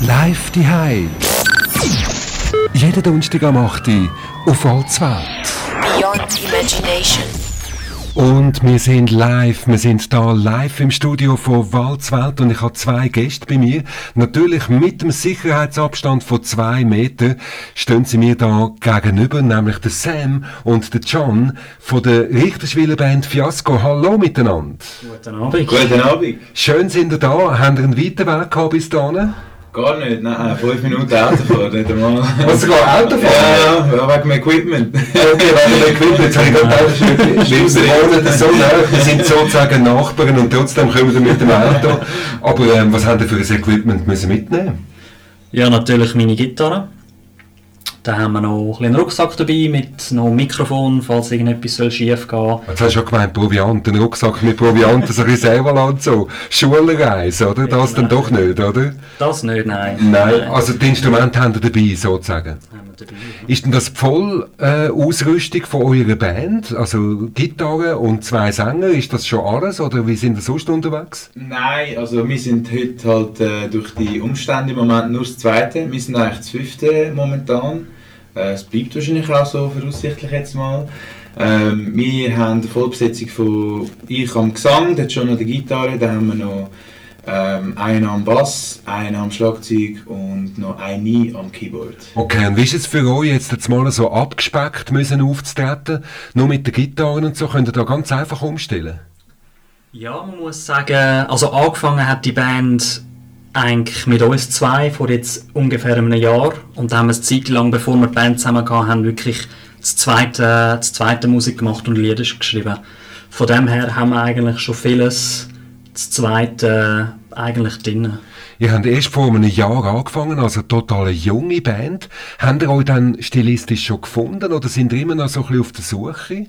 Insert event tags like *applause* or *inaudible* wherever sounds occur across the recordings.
Live die Jeden Donnerstag am 8. Uhr auf Allzwelt. Beyond Imagination. Und wir sind live, wir sind da live im Studio von Walzwelt und ich habe zwei Gäste bei mir. Natürlich mit dem Sicherheitsabstand von zwei Metern stehen sie mir da gegenüber, nämlich der Sam und der John von der Richterschwiller Band Fiasco. Hallo miteinander. Guten Abend. Guten Abend. Schön sind ihr da. Habt ihr einen weiten Weg gehabt bis dahin? Gar nicht, nein, fünf Minuten Autofahren, nicht einmal. Was, sogar Autofahren? Ja, ja, wegen dem Equipment. Okay, wegen dem Equipment. Jetzt habe ich gerade wir wohnen so nah, wir sind sozusagen Nachbarn und trotzdem kommen wir mit dem Auto. Aber ähm, was haben wir für ein Equipment müssen mitnehmen Ja, natürlich meine Gitarre. Dann haben wir noch einen Rucksack dabei mit noch Mikrofon, falls irgendetwas schief gehen soll. Jetzt hast du schon gemeint, Proviant, ein Rucksack mit Proviant, so ein Reserveland so. Schulreise, oder? Das dann doch nicht, oder? Das nicht, nein. Nein, also die Instrumente haben wir dabei, sozusagen. Haben wir dabei, ja. Ist denn das die Vollausrüstung von eurer Band? Also Gitarre und zwei Sänger, ist das schon alles oder wie sind ihr sonst unterwegs? Nein, also wir sind heute halt äh, durch die Umstände im Moment nur das Zweite. Wir sind eigentlich das Fünfte momentan. Äh, es bleibt wahrscheinlich auch so, voraussichtlich jetzt mal. Ähm, wir haben eine Vollbesetzung von ich am Gesang, dann schon noch die Gitarre, dann haben wir noch ähm, einen am Bass, einen am Schlagzeug und noch eine am Keyboard. Okay, und wie ist es für euch jetzt, jetzt mal so abgespeckt müssen aufzutreten? Nur mit der Gitarre und so, könnt ihr da ganz einfach umstellen? Ja, man muss sagen, also angefangen hat die Band eigentlich mit uns zwei vor jetzt ungefähr einem Jahr und da haben wir eine Zeit lang, bevor wir die Band zusammen haben wirklich das zweite, das zweite Musik gemacht und Lieder geschrieben. Von dem her haben wir eigentlich schon vieles, das zweite eigentlich drin. Ihr habt erst vor einem Jahr angefangen, also eine total junge Band. Habt ihr euch dann stilistisch schon gefunden oder sind ihr immer noch so ein bisschen auf der Suche?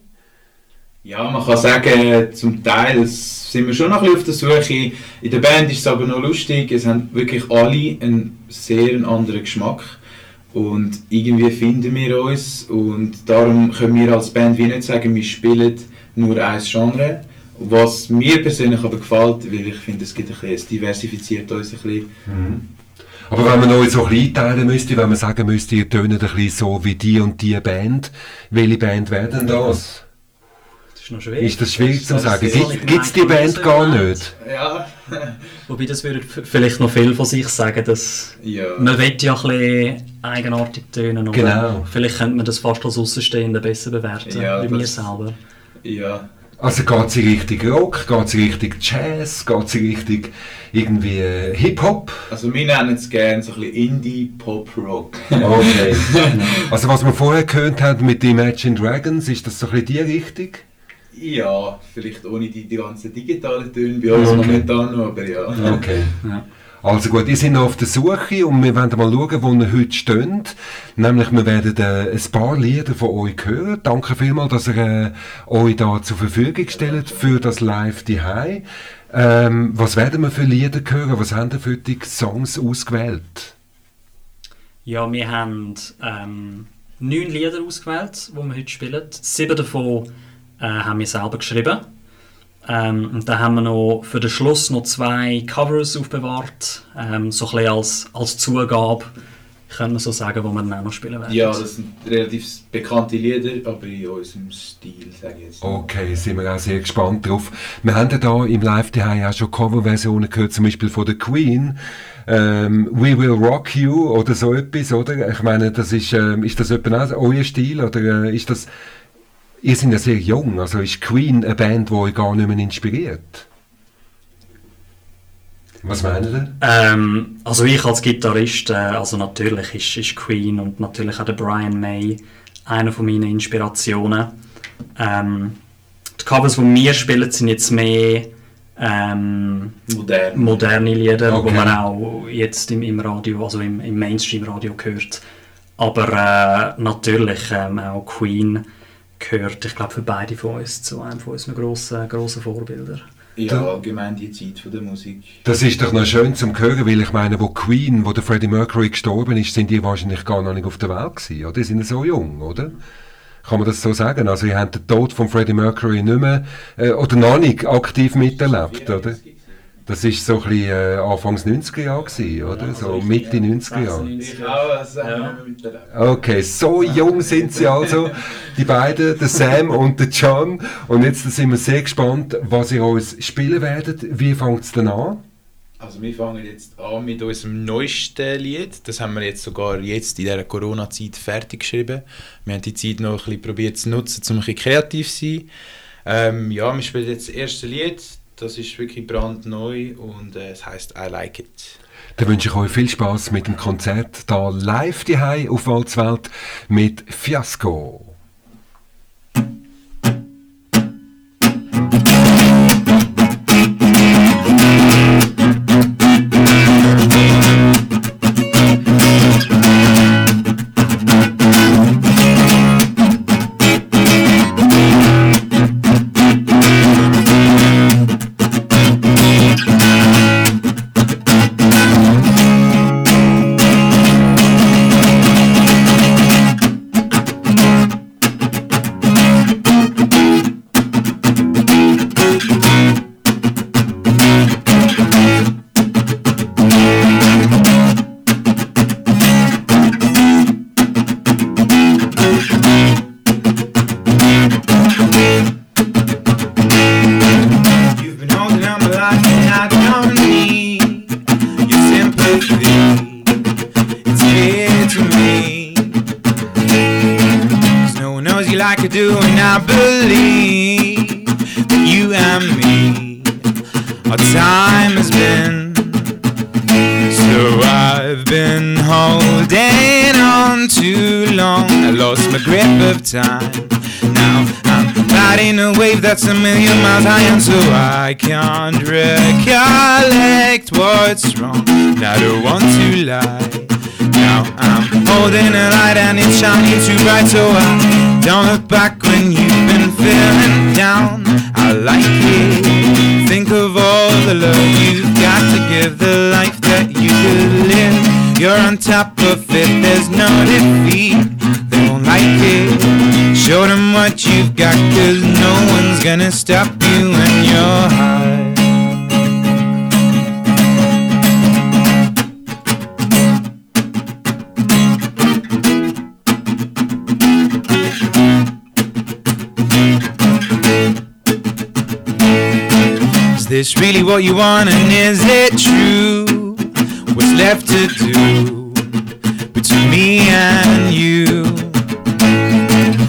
Ja, man kann sagen, zum Teil sind wir schon noch ein bisschen auf der Suche. In der Band ist es aber noch lustig, es haben wirklich alle einen sehr anderen Geschmack. Und irgendwie finden wir uns und darum können wir als Band wie nicht sagen, wir spielen nur ein Genre. Was mir persönlich aber gefällt, weil ich finde, es, gibt ein bisschen, es diversifiziert uns ein bisschen. Aber wenn man euch so ein bisschen einteilen müsste, wenn man sagen müsste, ihr tönt ein bisschen so wie die und die Band, welche Band wäre denn das? Ist noch schwierig. Ist das schwierig zu sagen? Gibt es die Band gar nicht? Ja. *laughs* Wobei das würde vielleicht noch viel von sich sagen, dass ja. man will ja ein bisschen eigenartig tönen, Genau. vielleicht könnte man das fast als Außenstehender besser bewerten, Ja, wie wir das- selber. ja. Also geht sie Richtung Rock, geht sie Richtung Jazz, geht sie Richtung irgendwie äh, Hip-Hop? Also wir nennen es gerne so ein bisschen Indie-Pop-Rock. Okay. *laughs* also was wir vorher gehört haben mit den Imagine Dragons, ist das so ein bisschen die Richtung? Ja, vielleicht ohne die, die ganzen digitalen Töne bei uns Okay. momentan noch, aber ja. Okay. *laughs* Ja. Also gut, ihr seid noch auf der Suche und wir werden mal schauen, wo ihr heute steht. Nämlich, wir werden äh, ein paar Lieder von euch hören. Danke vielmals, dass ihr äh, euch da zur Verfügung stellt für das Live die ähm, Was werden wir für Lieder hören? Was haben ihr für die Songs ausgewählt? Ja, wir haben ähm, neun Lieder ausgewählt, die wir heute spielen. Sieben davon äh, haben wir selber geschrieben. Ähm, und dann haben wir noch für den Schluss noch zwei Covers aufbewahrt, ähm, so ein bisschen als, als Zugabe, können wir so sagen, wo wir dann auch noch spielen werden. Ja, das sind relativ bekannte Lieder, aber in unserem Stil, sage ich jetzt. Okay, sind wir auch sehr gespannt drauf. Wir haben ja da im Live daheim auch schon Coverversionen gehört, zum Beispiel von der Queen. Ähm, We Will Rock You oder so etwas, oder? Ich meine, das ist, ähm, ist das etwa auch euer Stil oder äh, ist das, ihr seid ja sehr jung, also ist Queen eine Band, die euch gar nicht mehr inspiriert? Was meinen ihr? Ähm, also ich als Gitarrist, äh, also natürlich ist, ist Queen und natürlich auch der Brian May einer von meinen Inspirationen. Ähm, die Covers, die wir spielen, sind jetzt mehr ähm, Modern. moderne Lieder, Okay. die man auch jetzt im, im Radio, also im, im Mainstream-Radio hört. Aber äh, natürlich ähm, auch Queen gehört, ich glaube, für beide von uns zu einem von unseren grossen, grossen Vorbildern. Ja, allgemein die Zeit von der Musik. Das ist doch noch schön zum hören, weil ich meine, wo Queen, wo der Freddie Mercury gestorben ist, sind die wahrscheinlich gar noch nicht auf der Welt gewesen, oder? Die sind ja so jung, oder? Kann man das so sagen? Also, ihr habt den Tod von Freddie Mercury nicht mehr, äh, oder noch nicht aktiv miterlebt, oder? Das ist so ein bisschen äh, Anfangs 90er Jahre gewesen, oder? Ja, so richtig, Mitte ja. 90er Jahre. 96. Ich auch, das Ja. Okay, so jung sind sie also, die beiden, der Sam *laughs* und der John. Und jetzt sind wir sehr gespannt, was ihr uns spielen werdet. Wie fängt es denn an? Also wir fangen jetzt an mit unserem neuesten Lied. Das haben wir jetzt sogar jetzt in dieser Corona-Zeit fertig geschrieben. Wir haben die Zeit noch ein bisschen probiert zu nutzen, um ein bisschen kreativ zu sein. Ähm, ja, wir spielen jetzt das erste Lied. Das ist wirklich brandneu und äh, es heißt I Like It. Dann wünsche ich euch viel Spaß mit dem Konzert da live die auf Walzwelt mit Fiasco. Time has been. So I've been holding on too long. I lost my grip of time. Now I'm riding a wave that's a million miles high, and so I can't recollect what's wrong. And I don't want to lie. Now I'm holding a light and it's shining too bright, so I don't look back when you've been feeling down. I like it. Think of all the love you've got to give, the life that you could live. You're on top of it, there's no defeat. They won't like it. Show them what you've got, cause no one's gonna stop you when you're high. This really what you want and is it true? What's left to do between me and you?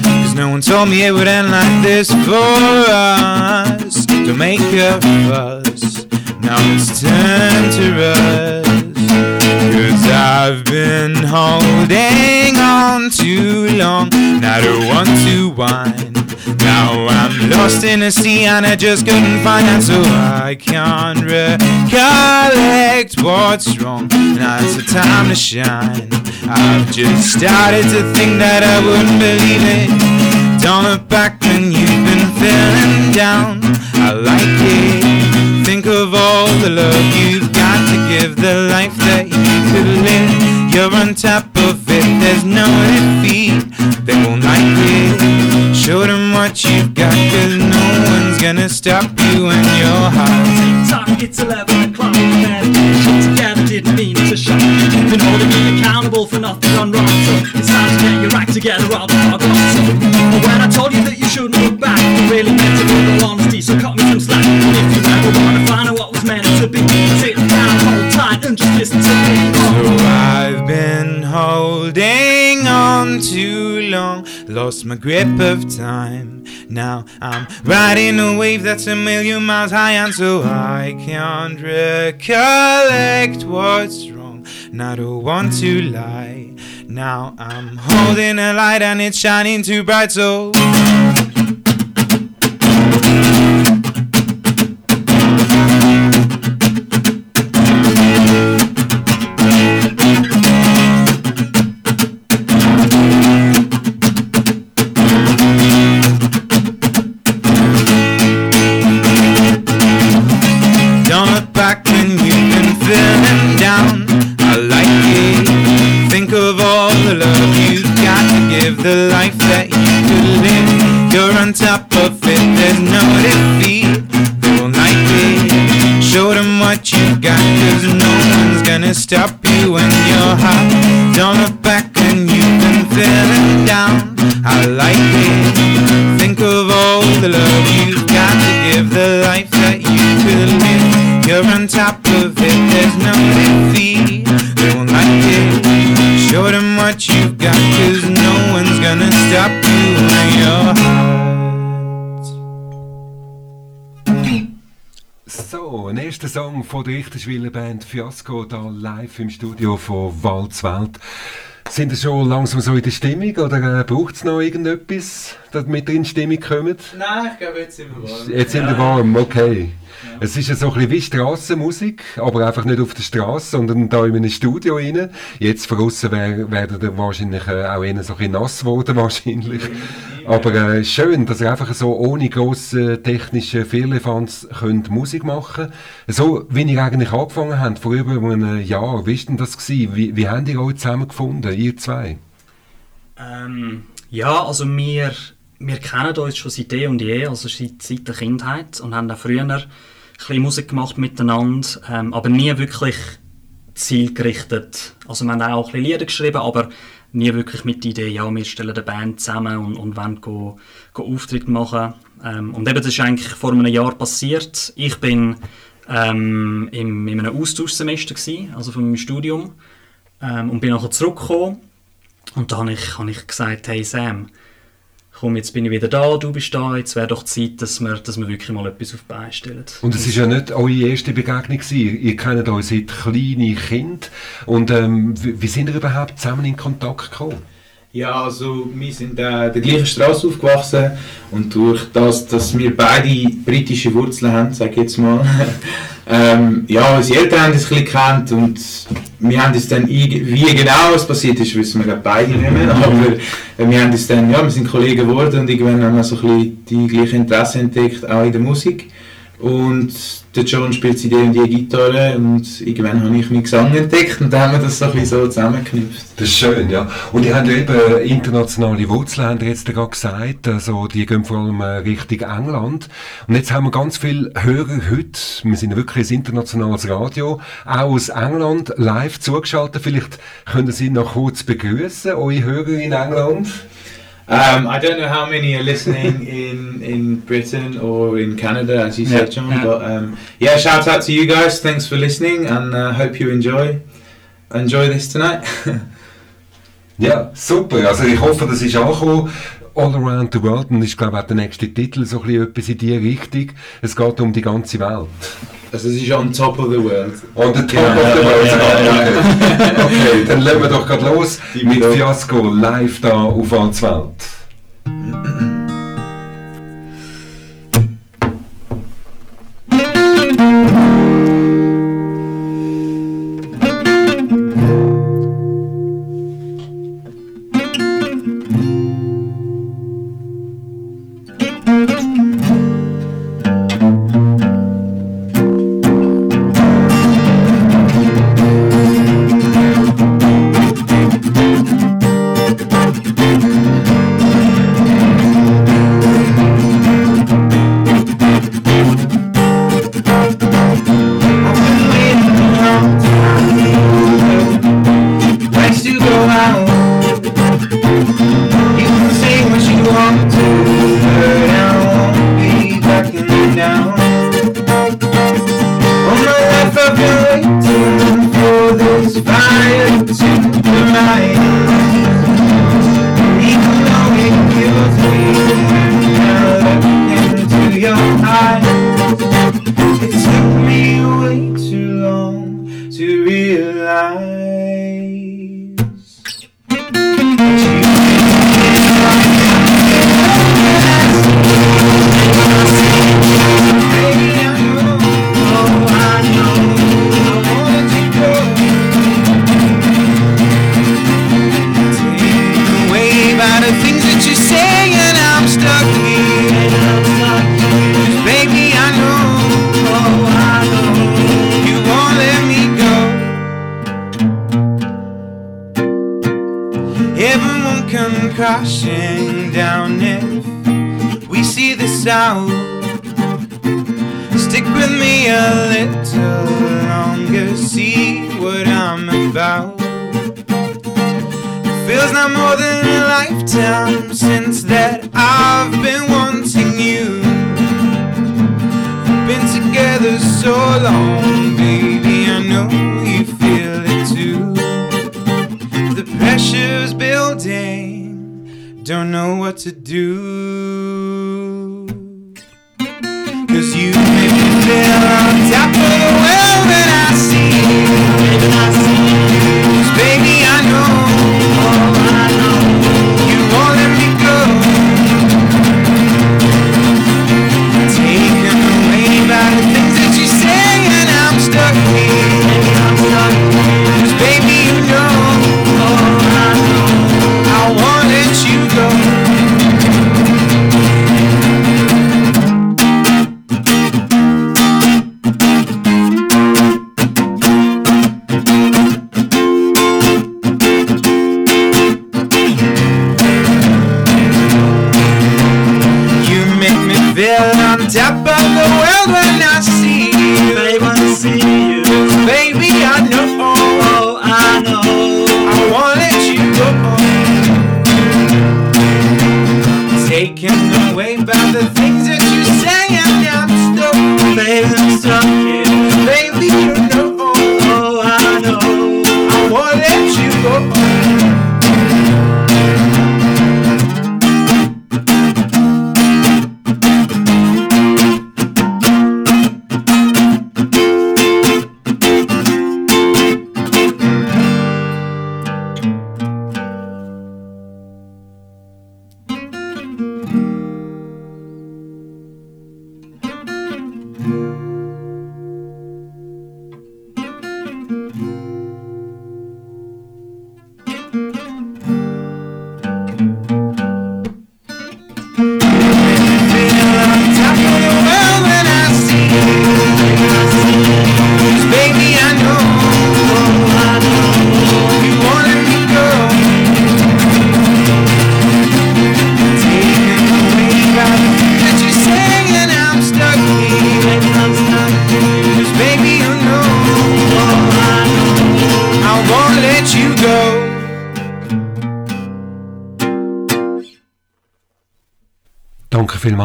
Cause no one told me it would end like this for us. Don't make a fuss. Now it's time to rush. Cause I've been holding on too long. And I don't want to whine. Now I'm lost in a sea and I just couldn't find it, so I can't recollect what's wrong. Now it's the time to shine. I've just started to think that I wouldn't believe it. Don't look back when you've been feeling down. I like it. Think of all the love you've got to give, the life that you could live. You're on top of it, there's no defeat. They won't like it. Show them what you've got, cause no one's gonna stop you when you're high. Talk, it's 11 o'clock. Shit together didn't mean to shock. You've been holding me accountable for nothing gone wrong. So it's time to get your act together, I'll dog on. So when I told you that you shouldn't look back, I really meant it with all honesty. So cut me some slack. And if you ever wanna lost my grip of time. Now I'm riding a wave that's a million miles high, and so I can't recollect what's wrong. And I don't want to lie. Now I'm holding a light and it's shining too bright, so. Von der Richterschwiller Band Fiasco, da live im Studio von Walzwelt. Sind ihr schon langsam so in der Stimmung oder äh, braucht es noch irgendetwas, damit ihr in die Stimmung kommt? Nein, ich glaube, jetzt sind wir warm. Jetzt sind wir warm, okay. Es ist ja so ein bisschen wie Strassenmusik, aber einfach nicht auf der Straße, sondern da in einem Studio rein. Jetzt von außen wär, werden wahrscheinlich äh, auch eher so ein bisschen nass geworden, *laughs* wahrscheinlich. Aber äh, schön, dass ihr einfach so ohne grosse technische Firlefanz könnt Musik machen So wie ihr eigentlich angefangen habt, vor über einem Jahr. Wie war denn das? Wie, wie habt ihr euch zusammengefunden, ihr zwei? Ähm, ja, also wir, wir kennen uns schon seit eh und je, also seit, seit der Kindheit und haben auch früher ein bisschen Musik gemacht miteinander, ähm, aber nie wirklich zielgerichtet. Also wir haben auch ein bisschen Lieder geschrieben, aber nie wirklich mit der Idee, ja, wir stellen eine Band zusammen und, und wollen go, go Auftritte machen. Ähm, und eben, das ist eigentlich vor einem Jahr passiert. Ich bin ähm, im, in einem Austauschsemester gewesen, also von meinem Studium, ähm, und bin nachher zurückgekommen und da habe ich, habe ich gesagt, hey Sam, komm, jetzt bin ich wieder da, du bist da, jetzt wäre doch Zeit, dass wir, dass wir wirklich mal etwas auf die Beine stellen. Und es ist ja nicht eure erste Begegnung gewesen. Ihr kennt euch seit kleinen Kind. Und ähm, wie, wie sind ihr überhaupt zusammen in Kontakt gekommen? Ja, also wir sind äh, der gleichen Straße aufgewachsen und durch das, dass wir beide britische Wurzeln haben, sage ich jetzt mal, *laughs* ähm, ja, unsere Eltern haben uns ein bisschen gekannt und wir haben es dann, wie genau es passiert ist, wissen wir beide nicht mehr, *laughs* aber wir haben es dann, ja, wir sind Kollegen geworden und irgendwann haben wir so ein bisschen die gleichen Interessen entdeckt, auch in der Musik. Und der John spielt die und die Gitarre und irgendwann habe ich meinen Gesang entdeckt und dann haben wir das so ein bisschen so zusammengeknüpft. Das ist schön, ja. Und ihr habt ja eben internationale Wurzeln, ihr jetzt gerade gesagt. Also, die gehen vor allem äh, Richtung England. Und jetzt haben wir ganz viele Hörer heute. Wir sind wirklich ein internationales Radio. Auch aus England live zugeschaltet. Vielleicht können Sie noch kurz begrüßen, eure Hörer in England. Um, I don't know how many are listening *laughs* in, in Britain or in Canada, as you said, John. yeah. But um, yeah, shout out to you guys. Thanks for listening, and uh, hope you enjoy enjoy this tonight. *laughs* Ja, super. Also, ich hoffe, das ist angekommen. All Around the World. Und ich glaube auch der nächste Titel so ein bisschen etwas in die Richtung. Es geht um die ganze Welt. Also, this is on top of the world. On the top of the world. Okay, okay dann legen wir doch gerade los mit. Fiasco live da auf Walzwelt.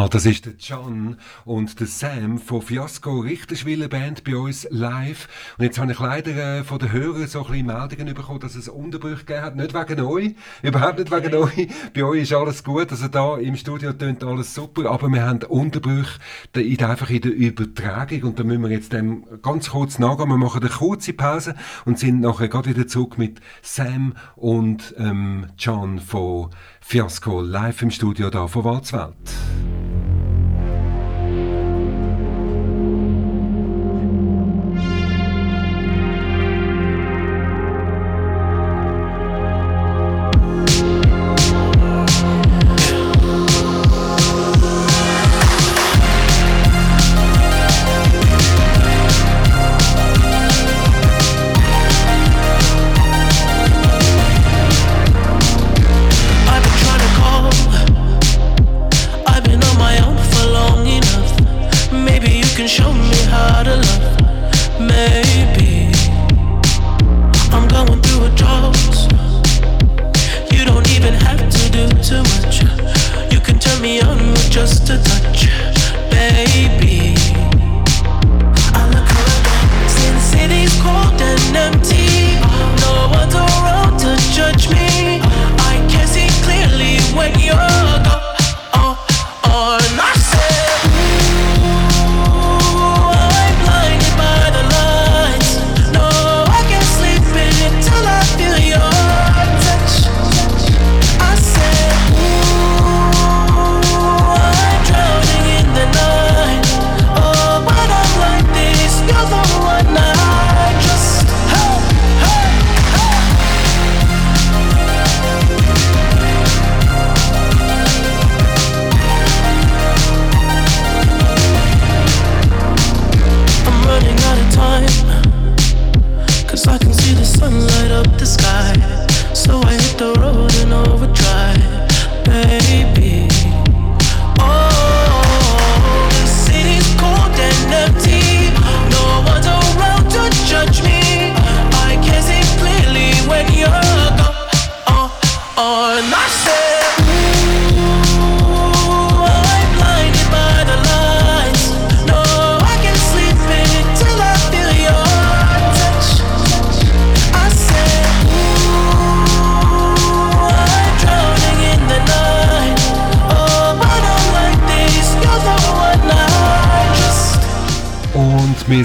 Ah, das ist der John und der Sam von Fiasco Richterschwiller Band bei uns live. Und jetzt habe ich leider äh, von den Hörern so ein bisschen Meldungen bekommen, dass es Unterbrüche gegeben hat. Nicht wegen euch, überhaupt nicht wegen euch. Bei euch ist alles gut, also da im Studio tönt alles super, aber wir haben Unterbrüche in, einfach in der Übertragung und da müssen wir jetzt dem ganz kurz nachgehen. Wir machen eine kurze Pause und sind nachher gerade wieder zurück mit Sam und ähm, John von Fiasco live im Studio da von Walzwelt.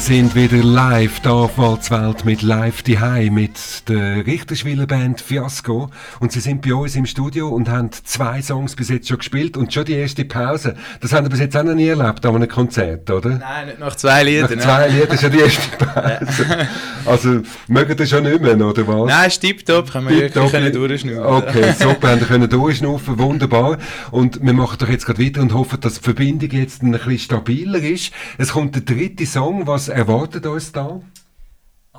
Wir sind wieder live da auf Walzwelt mit Live die mit der Richterschwiller Band Fiasco und sie sind bei uns im Studio und haben zwei Songs bis jetzt schon gespielt und schon die erste Pause. Das haben wir bis jetzt auch noch nie erlebt an einem Konzert, oder? Nein, nicht nach zwei Liedern. Nach zwei Liedern ja die erste *laughs* Pause. also, mögen ihr schon nicht mehr, oder was? Nein, ist tipptopp, können wir wirklich können durchschnaufen. Okay, super, haben wir können durchschnaufen, wunderbar. Und wir machen doch jetzt gerade weiter und hoffen, dass die Verbindung jetzt ein bisschen stabiler ist. Es kommt der dritte Song, was erwartet uns da?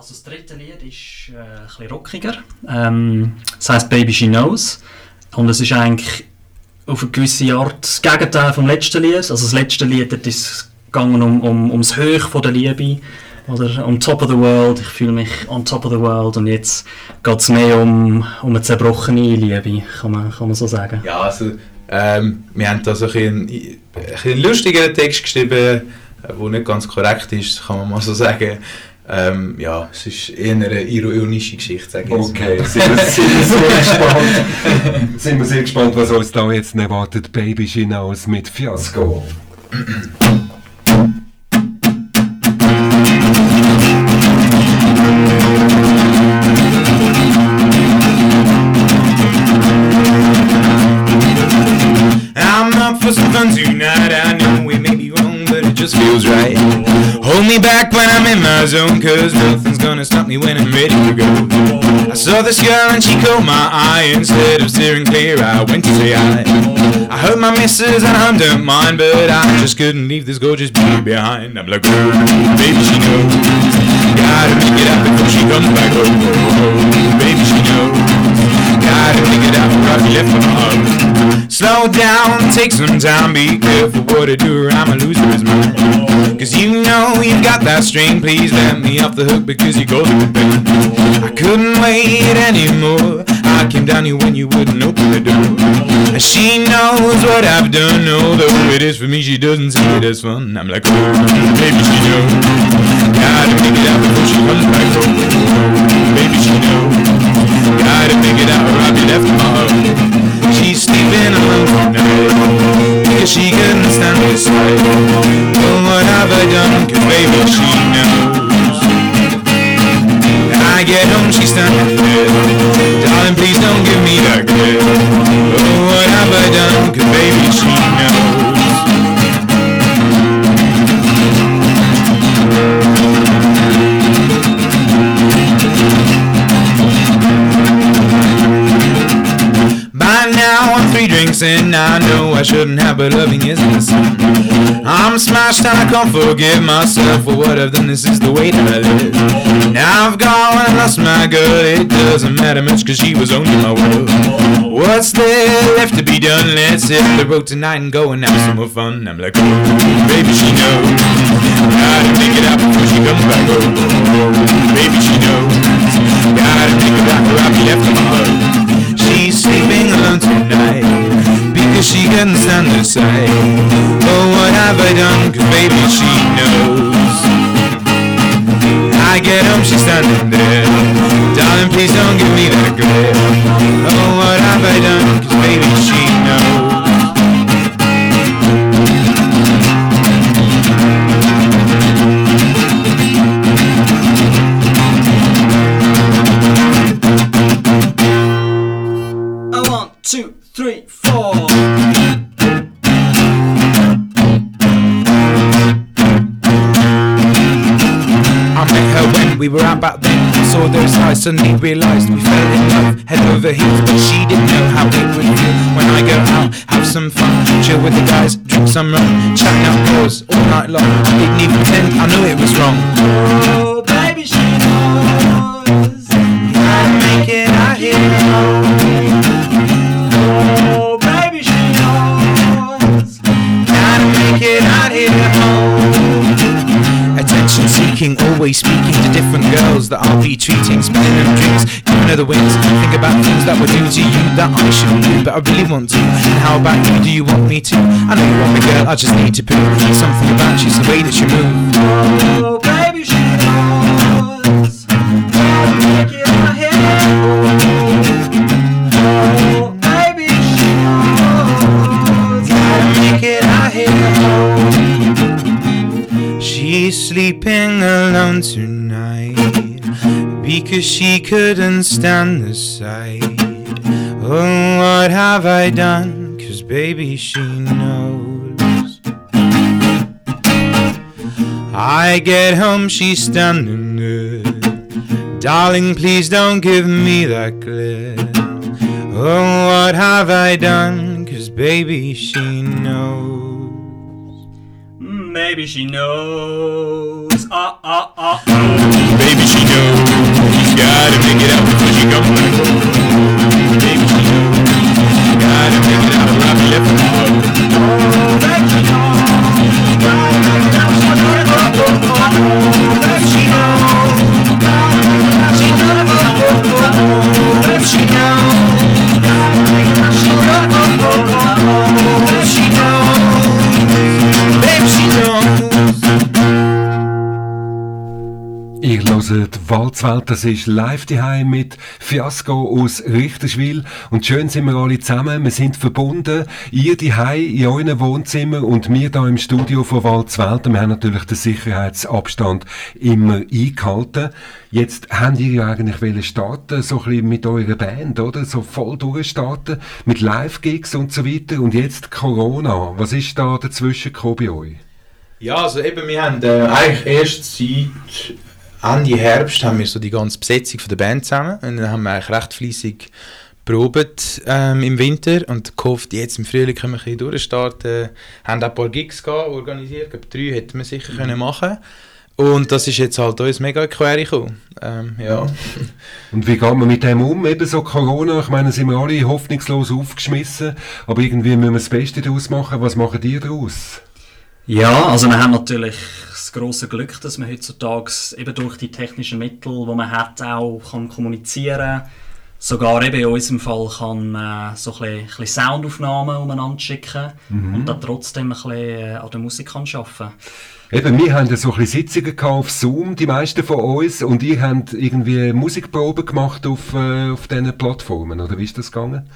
Also das dritte Lied ist äh, ein bisschen rockiger. Ähm, das heisst Baby She Knows. Und es ist eigentlich auf eine gewisse Art das Gegenteil vom letzten Lied. Also das letzte Lied dort ist gegangen um, um, ums Höch von der Liebe. Oder um Top of the World, ich fühle mich on top of the world und jetzt geht es mehr um, um eine zerbrochene Liebe, kann man, kann man so sagen. Ja, also ähm, wir haben da so ein, ein, ein lustiger Text geschrieben, der nicht ganz korrekt ist, kann man mal so sagen. Ähm, ja, es ist eher eine ironische Geschichte, sage ich Okay, sind wir, sind wir sehr *laughs* gespannt. sind wir sehr gespannt, was uns da jetzt erwartet. Baby hinaus mit Fiasco. Just feels right. Hold me back when I'm in my zone, cause nothing's gonna stop me when I'm ready to go. I saw this girl and she caught my eye. Instead of steering clear, I went to say hi. I heard my missus and I don't mind, but I just couldn't leave this gorgeous beauty behind. I'm like, oh, baby, she knows. Gotta make it up before she comes back home. Oh, baby, she knows. Gotta make it out before I left my heart. Slow down, take some time, be careful what I do or I'ma lose his mind. Cause you know you've got that string, please let me off the hook because you go to the bend. I couldn't wait anymore. I came down here when you wouldn't open the door. And she knows what I've done, although it is for me, she doesn't see it as fun. I'm like, oh, baby, she knows. Gotta make it out before she comes back home. Baby, she knows. Gotta make it out or I'll be left tomorrow. She's sleeping alone tonight Because she couldn't stand the sight Well, what have I done? Cause baby, she knows I get home, she's standing there Darling, please don't give me that glare Oh, what have I done? Cause baby, she knows In, I know I shouldn't have, but loving isn't a sin. I'm smashed and I can't forgive myself for what I've done, this is the way that I live. Now I've gone and lost my girl, it doesn't matter much cause she was only my world. What's there left to be done? Let's hit the road tonight and go and have some more fun. I'm like, oh, baby she knows, gotta make it out before she comes back home. Baby she knows, gotta make it out or I'll be left own. She's sleeping alone tonight Because she couldn't stand the sight Oh, what have I done? Cause baby, she knows. I get home, she's standing there. Darling, please don't give me that glare. Oh, what have I done? Cause baby, she knows we were out back then. Saw those eyes, suddenly realised we fell in love, head over heels. But she didn't know how it would feel when I go out, have some fun, chill with the guys, drink some rum, chatting girls all night long. I didn't even pretend I knew it was wrong. Oh, baby, she knows. Always speaking to different girls that I'll be treating, spilling them drinks, giving her the wings. Think about things that would do to you that I shouldn't do, but I really want to. And how about you? Do you want me to? I know you want me, girl. I just need to prove something about you, the way that you move. Oh, baby, she cause she couldn't stand the sight. Oh, what have I done? Cause baby, she knows. I get home, she's standing there. Darling, please don't give me that glare. Oh, what have I done? Cause baby, she knows. Maybe she knows. Ah, ah, ah. Baby, she knows. She's gotta make it out before she home. Baby, she knows. She gotta make it out or I'll left alone. Baby, she knows. Gotta make it out before she comes back home. Baby, she knows. Gotta out. She knows. Gotta make it out. She gotta go home. Baby, she knows. Baby, she knows. Ihr hört Walzwelt, das ist live daheim mit Fiasco aus Richterswil und schön sind wir alle zusammen, wir sind verbunden, ihr daheim in euren Wohnzimmer und wir da im Studio von Walzwelt, wir haben natürlich den Sicherheitsabstand immer eingehalten. Jetzt habt ihr ja eigentlich wollen starten, so ein bisschen mit eurer Band, oder? So voll durchstarten, mit Live-Gigs und so weiter und jetzt Corona. Was ist da dazwischen gekommen bei euch? Ja, also eben, wir haben äh, eigentlich erst seit Ende Herbst haben wir so die ganze Besetzung von der Band zusammen und dann haben wir eigentlich recht fleissig probiert ähm, im Winter und gehofft, jetzt im Frühling können wir ein bisschen durchstarten. Haben auch ein paar Gigs gehabt, organisiert, ich glaube drei hätten wir sicher können machen und das ist jetzt halt uns mega die gekommen. Ähm, ja. *laughs* Und wie geht man mit dem um? Eben so Corona, ich meine, sind wir alle hoffnungslos aufgeschmissen, aber irgendwie müssen wir das Beste daraus machen. Was machen ihr daraus? Ja, also wir haben natürlich das große Glück, dass man heutzutage eben durch die technischen Mittel, die man hat, auch kann kommunizieren Sogar eben in unserem Fall kann man so ein bisschen, ein bisschen Soundaufnahmen umeinander schicken und dann trotzdem ein bisschen äh, an der Musik kann arbeiten Eben, wir haben ja so ein bisschen Sitzungen auf Zoom, die meisten von uns, und ihr habt irgendwie Musikproben gemacht auf, äh, auf diesen Plattformen, oder wie ist das gegangen?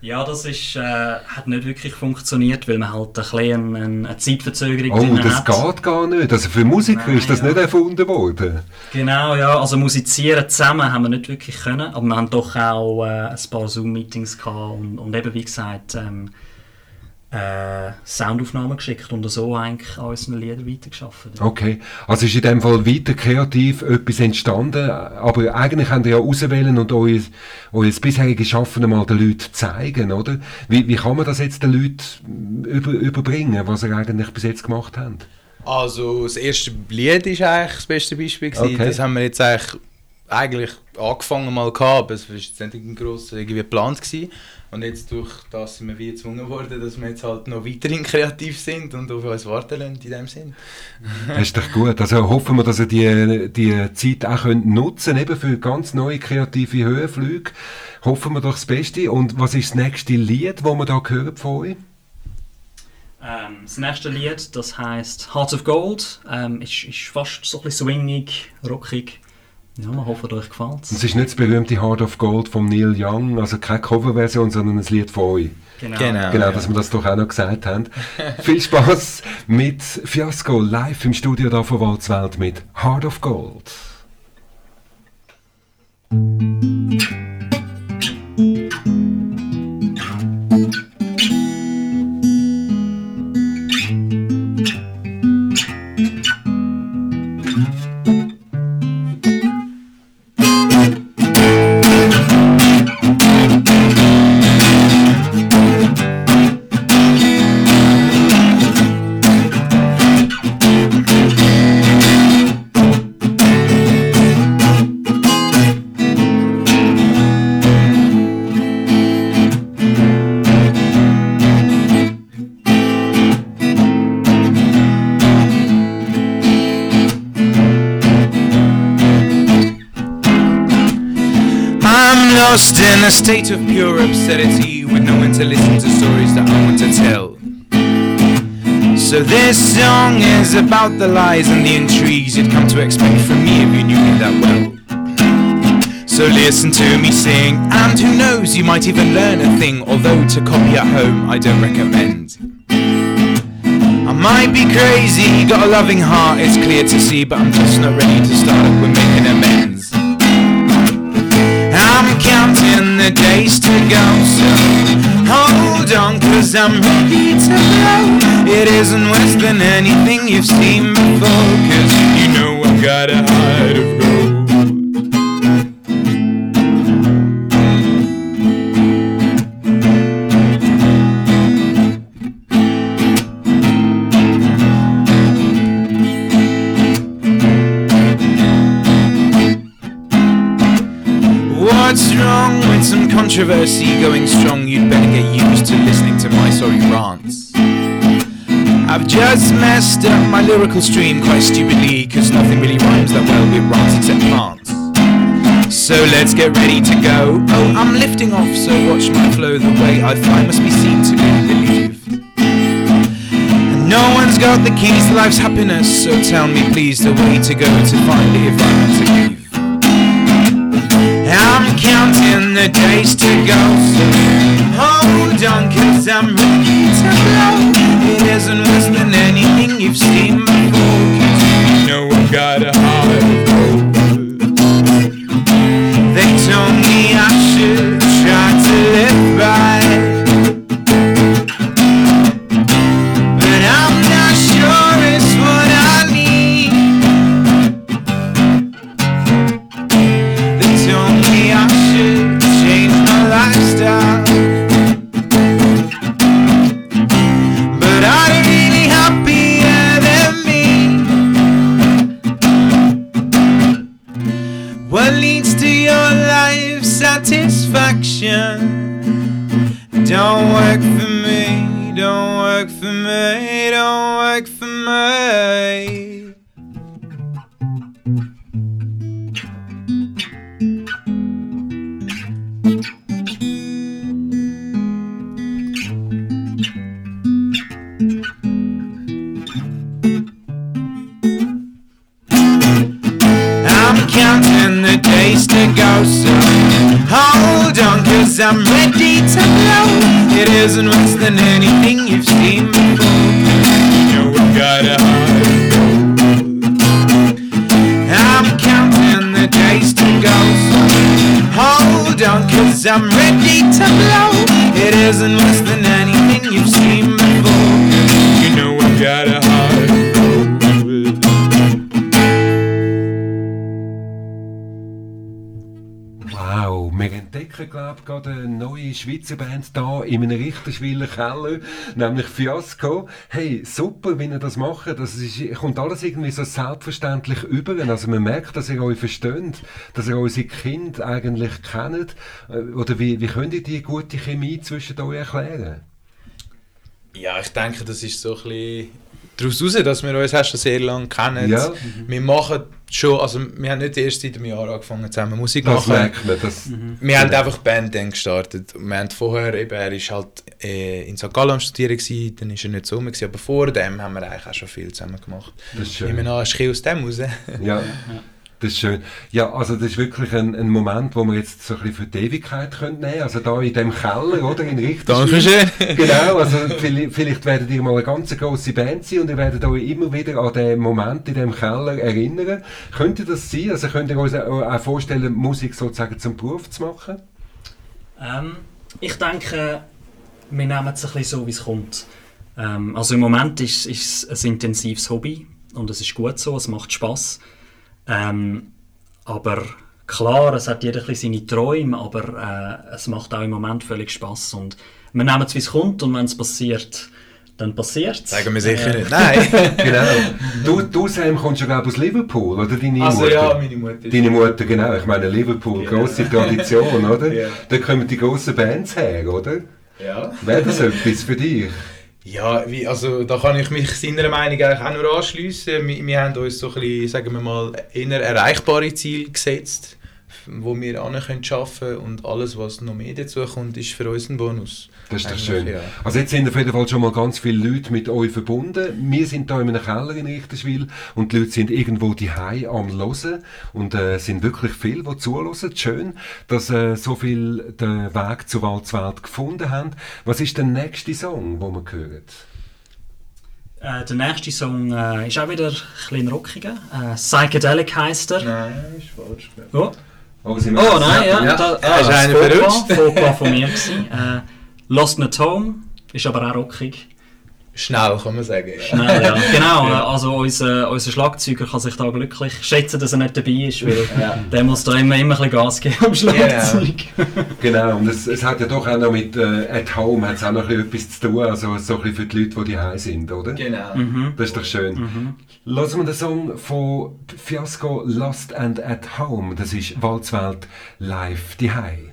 Ja, das ist, äh, hat nicht wirklich funktioniert, weil man halt ein bisschen eine, eine Zeitverzögerung Oh, drin das hat. geht gar nicht. Also für Musiker Nein, ist das ja. nicht erfunden worden. Genau, ja. Also musizieren zusammen haben wir nicht wirklich können, aber wir haben doch auch äh, ein paar Zoom-Meetings gehabt und, und eben, wie gesagt, ähm, äh, Soundaufnahmen geschickt und so eigentlich an unseren Liedern weitergeschafft. Ja. Okay, also ist in dem Fall weiter kreativ etwas entstanden, aber eigentlich habt ihr ja auswählen und euer, euer bisheriges Schaffen einmal den Leuten zeigen, oder? Wie, wie kann man das jetzt den Leuten über, überbringen, was ihr eigentlich bis jetzt gemacht habt? Also das erste Lied ist eigentlich das beste Beispiel gewesen. Okay. Das haben wir jetzt eigentlich, eigentlich angefangen mal gehabt, aber es war jetzt nicht ein gross irgendwie geplant gewesen. Und jetzt durch das sind wir wie gezwungen worden, dass wir jetzt halt noch weiterhin kreativ sind und auf uns warten lassen in dem Sinn. Das ist doch gut. Also hoffen wir, dass ihr die, die Zeit auch könnt nutzen eben für ganz neue kreative Höhenflüge. Hoffen wir doch das Beste. Und was ist das nächste Lied, das wir da hören von euch? Ähm, das nächste Lied, das heißt Hearts of Gold, ähm, ist, ist fast so ein bisschen swingig, rockig. Ja, wir hoffen, euch gefällt Es ist nicht das berühmte Heart of Gold von Neil Young, also keine Coverversion, sondern ein Lied von euch. Genau. Genau. Genau, dass wir das doch auch noch gesagt haben. *laughs* Viel Spaß mit Fiasco live im Studio da von Walzwelt mit Heart of Gold. A state of pure absurdity with no one to listen to stories that I want to tell. So this song is about the lies and the intrigues you'd come to expect from me if you knew me that well. So listen to me sing, and who knows, you might even learn a thing, although to copy at home I don't recommend. I might be crazy, got a loving heart, it's clear to see, but I'm just not ready to start up with making amends. The days to go. So hold on, cause I'm ready to blow. It isn't worse than anything you've seen before, cause you know I've got a heart controversy going strong? You'd better get used to listening to my sorry rants. I've just messed up my lyrical stream quite stupidly, cause nothing really rhymes that well with rants except plants. So let's get ready to go. Oh, I'm lifting off, so watch my flow. The way I fly must be seen to be believed. And no one's got the keys to life's happiness, so tell me please the way to go to find it if I want to leave. I'm counting the days to go. Hold on, cause I'm ready to blow. It isn't worse than anything you've seen before. Cause you know I've got a Schweizer Band da in einem Richterschwiller Keller, nämlich Fiasco. Hey, super, wie ihr das macht. Das ist, kommt alles irgendwie so selbstverständlich über. Also man merkt, dass ihr euch versteht, dass ihr unsere Kinder eigentlich kennt. Äh, Oder wie, wie könnt ihr die gute Chemie zwischen euch erklären? Ja, ich denke, das ist so ein bisschen daraus raus, dass wir uns schon sehr lange kennen. Ja. Wir machen schon, also wir haben nicht erst seit einem Jahr angefangen zusammen Musik Das machen. merkt man. Das, Wir haben einfach die Band dann gestartet. Wir haben vorher, eben, er war halt äh, in St. Gallen am Studieren, gewesen, dann war er nicht so rum, gewesen, aber vor dem haben wir eigentlich auch schon viel zusammen gemacht. Das ist Ich schön. nehme an, es ist aus dem raus. Ja, *laughs* das ist schön. Ja, also das ist wirklich ein, ein Moment, wo wir jetzt so ein bisschen für die Ewigkeit können nehmen Also da in dem Keller, oder? In Richterschwil. Dankeschön. *laughs* Genau, also vielleicht, vielleicht werdet ihr mal eine ganz grosse Band sein und ihr werdet euch immer wieder an den Moment in dem Keller erinnern. Könnte das sein? Also könnt ihr euch auch auch vorstellen, Musik sozusagen zum Beruf zu machen? Ähm, ich denke, wir nehmen es ein bisschen so, wie es kommt. Ähm, also im Moment ist ist es ein intensives Hobby und es ist gut so, es macht Spaß. Ähm, aber klar, es hat jeder ein bisschen seine Träume, aber äh, es macht auch im Moment völlig Spaß und wir nehmen es, wie es kommt und wenn es passiert, dann passiert es. Sagen wir sicher Äh, nicht. *laughs* Nein. Genau. Du, du Sam, kommst ja glaube aus Liverpool, oder deine Also Mutter? ja, meine Mutter. Deine Mutter, genau. Ich meine, Liverpool, Ja. grosse Tradition, *laughs* oder? Ja. Da kommen die grossen Bands her, oder? Ja. Wäre das etwas für dich? Ja, wie, also da kann ich mich seiner Meinung auch nur anschliessen. Wir, wir haben uns so ein bisschen, sagen wir mal, eher erreichbare Ziele gesetzt, wo wir an können und alles, was noch mehr dazu kommt, ist für uns ein Bonus. Das ist doch schön. ja. Also jetzt sind auf jeden Fall schon mal ganz viele Leute mit euch verbunden. Wir sind da in einem Keller in Richterswil und die Leute sind irgendwo die am Hören und äh, es sind wirklich viele, die zuhören. Schön, dass äh, so viel den Weg zur Walzwelt gefunden haben. Was ist der nächste Song, den wir hören? Äh, der nächste Song äh, ist auch wieder ein bisschen rockiger. Äh, Psychedelic heisst er. Nein, ist falsch. ich. Oh. Oh, sind wir Oh das? nein, ja, ja. da, Ja, ist das einer verrutscht. Fauxpas von mir gewesen. *laughs* Lost Not Home ist aber auch rockig. Schnell, kann man sagen. Ja. Schnell, ja. *laughs* Genau, äh, also unser, unser Schlagzeuger kann sich da glücklich schätzen, dass er nicht dabei ist, weil der muss da immer, immer ein bisschen Gas geben am Schlagzeug. *laughs* Genau, und es, es hat ja doch auch noch mit äh, At Home hat's auch noch ein bisschen etwas zu tun, also so ein bisschen für die Leute, die daheim sind, oder? Genau. Das ist doch schön. Lassen wir den Song von Fiasco Lost and at Home. Das ist Walzwelt live die I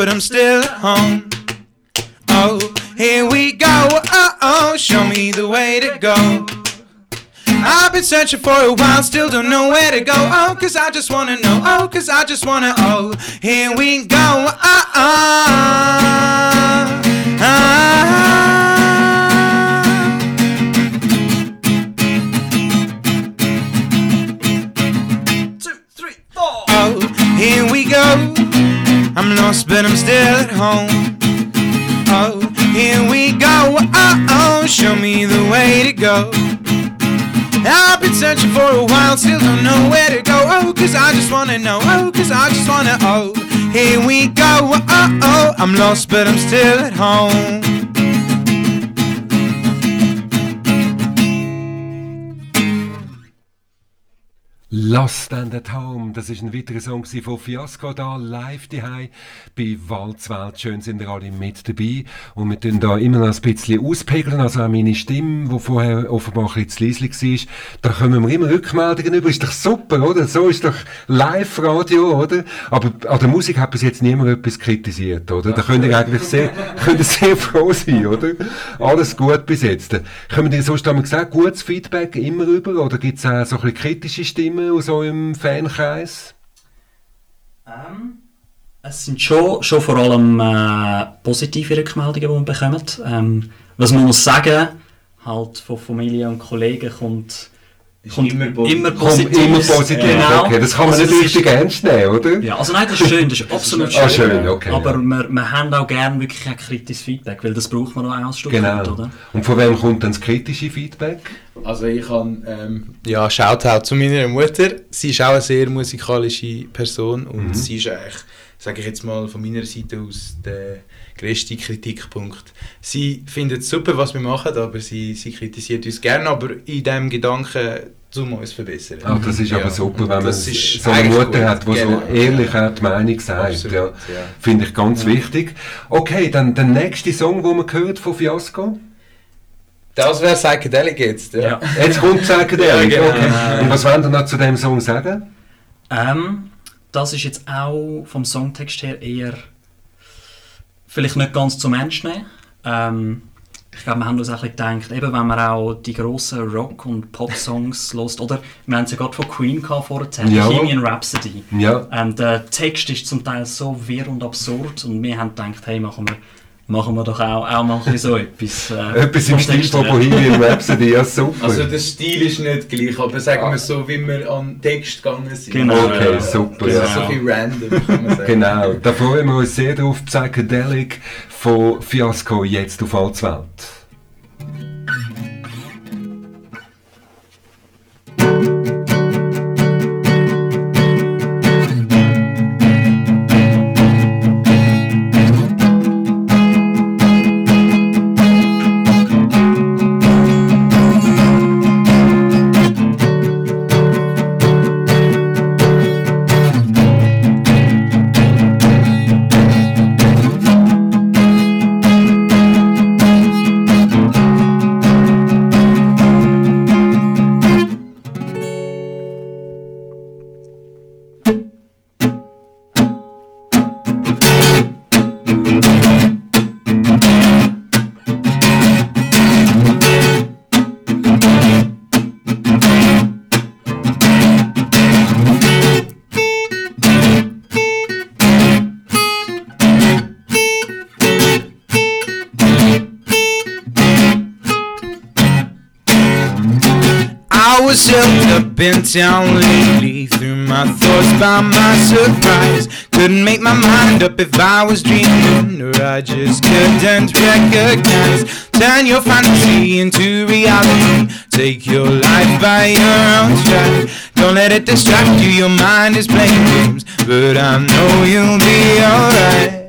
but I'm still at home. Oh, here we go. Uh oh, show me the way to go. I've been searching for a while, still don't know where to go. Oh, cause I just wanna know. Oh, cause I just wanna. Oh, here we go. Uh oh. Two, three, four. Oh, here we go. I'm lost, but I'm still at home. Oh, here we go. Oh, show me the way to go. I've been searching for a while, still don't know where to go. Oh, cause I just wanna know. Oh, cause I just wanna. Oh, here we go. Oh, I'm lost, but I'm still at home. Lost and at Home, das ist ein weiterer Song von Fiasco da, live daheim bei Walzwelt. Schön sind ihr alle mit dabei. Und wir tun da immer noch ein bisschen auspegeln, also auch meine Stimme, die vorher offenbar ein bisschen zu leise war. Da kommen wir immer Rückmeldungen über. Ist doch super, oder? So ist doch Live-Radio, oder? Aber an der Musik hat bis jetzt niemand etwas kritisiert, oder? Da könnt ihr eigentlich sehr, *laughs* könnt ihr sehr froh sein, oder? Alles gut bis jetzt. Können ihr sonst einmal gesagt, gutes Feedback immer über, oder gibt es auch so ein bisschen kritische Stimmen aus eurem Fankreis? Ähm, es sind schon, schon vor allem äh, positive Rückmeldungen, die man bekommt. Ähm, was man muss sagen, halt von Familie und Kollegen kommt kommt immer immer positiv. Kommt immer positiv. Genau. Okay, das kann man Also nicht richtig ist- ernst nehmen, oder? Ja, also nein, das ist schön, das ist *laughs* absolut schön. Ah, schön, okay, Aber ja. wir, wir haben auch gerne wirklich ein kritisches Feedback, weil das braucht man auch als Student, Genau. oder? Und von wem kommt dann das kritische Feedback? Also ich kann, ähm, ja, Shoutout zu meiner Mutter. Sie ist auch eine sehr musikalische Person und sie ist eigentlich, sage ich jetzt mal von meiner Seite aus, der grösste Kritikpunkt. Sie findet es super, was wir machen, aber sie, sie kritisiert uns gerne, aber in dem Gedanken, um uns zu verbessern. Ah, das ist Ja, aber super, wenn man so eine Mutter gut. hat, die Genau. so ehrlich auch die Meinung sagt. Absolut, ja. ja. Finde ich ganz wichtig. Okay, dann der nächste Song, den man hört von Fiasco. Das wäre Psychedelic jetzt. Ja. Ja. Jetzt kommt *laughs* Psychedelic. Ja, genau. okay. Und was wollen ihr noch zu dem Song sagen? Ähm, das ist jetzt auch vom Songtext her eher vielleicht nicht ganz zum Ernst nehmen. Ähm, ich glaube, wir haben uns auch ein bisschen gedacht, eben wenn man auch die grossen Rock- und Pop-Songs *laughs* lost, oder wir haben es ja gerade von Queen gehabt vorher, Ja. Bohemian Rhapsody. Ja. Ähm, der Text ist zum Teil so wirr und absurd und wir haben gedacht, hey, machen wir, machen wir doch auch, auch mal ein bisschen so etwas. Äh, *laughs* Etwas im Stil von. Bohemian Rhapsody, ja super. Also der Stil ist nicht gleich, aber sagen wir so, wie wir an Text gegangen sind. Genau. okay, Ja. super. Das Ja. ist so viel random, kann man sagen. Genau, da freuen wir uns sehr drauf. Psychedelic von Fiasco jetzt auf Allzwelt. I in town lately Threw my thoughts by my surprise. Couldn't make my mind up if I was dreaming Or I just couldn't recognize. Turn your fantasy into reality. Take your life by your own stride Don't let it distract you, your mind is playing games. But I know you'll be alright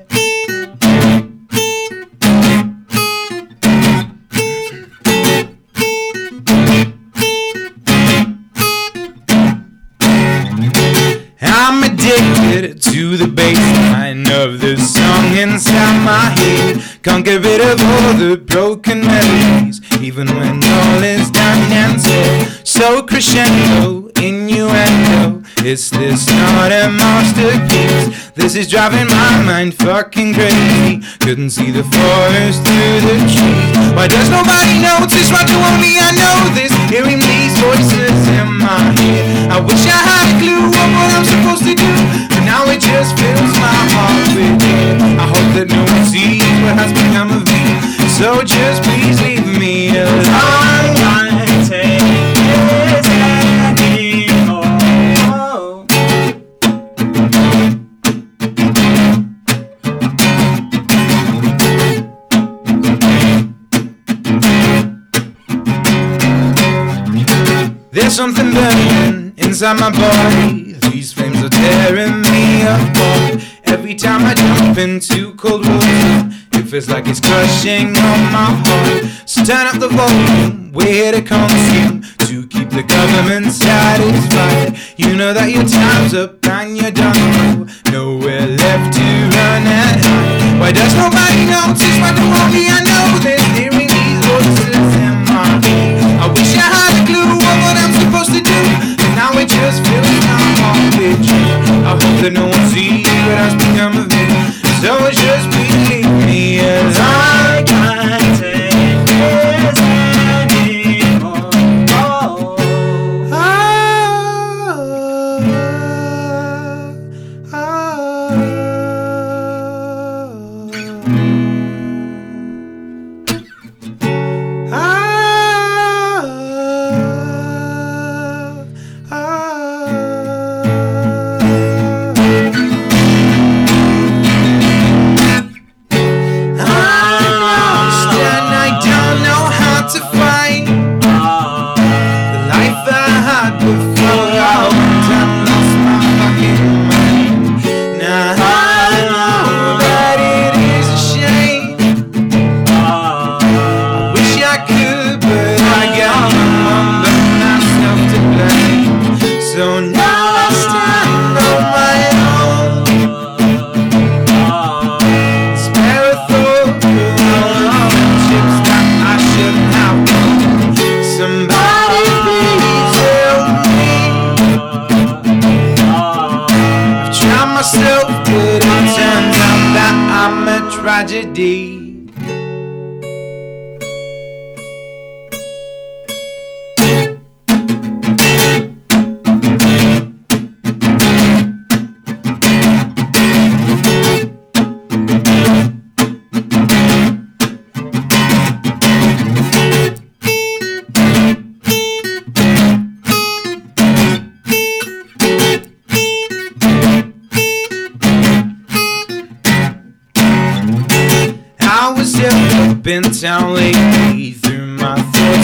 Can't get rid of all the broken melodies, even when all is done and said. So crescendo, innuendo. Is this not a masterpiece? This is driving my mind fucking crazy. Couldn't see the forest through the trees. Why does nobody notice? Why do only I know this? Hearing these voices in my head. I wish I had a clue of what I'm supposed to do. But now it just fills my heart with fear. I hope that no one sees what has become of me. So just please leave me alone. Something burning inside my body. These flames are tearing me apart. Every time I jump into cold water, it feels like it's crushing on my heart. So turn up the volume, we're here to consume to keep the government satisfied. You know that your time's up and you're done. Nowhere left to run at. Why does nobody notice? Why do only I know this? Hearing these voices bitch. I hope that no one sees what I've become of a. So it's just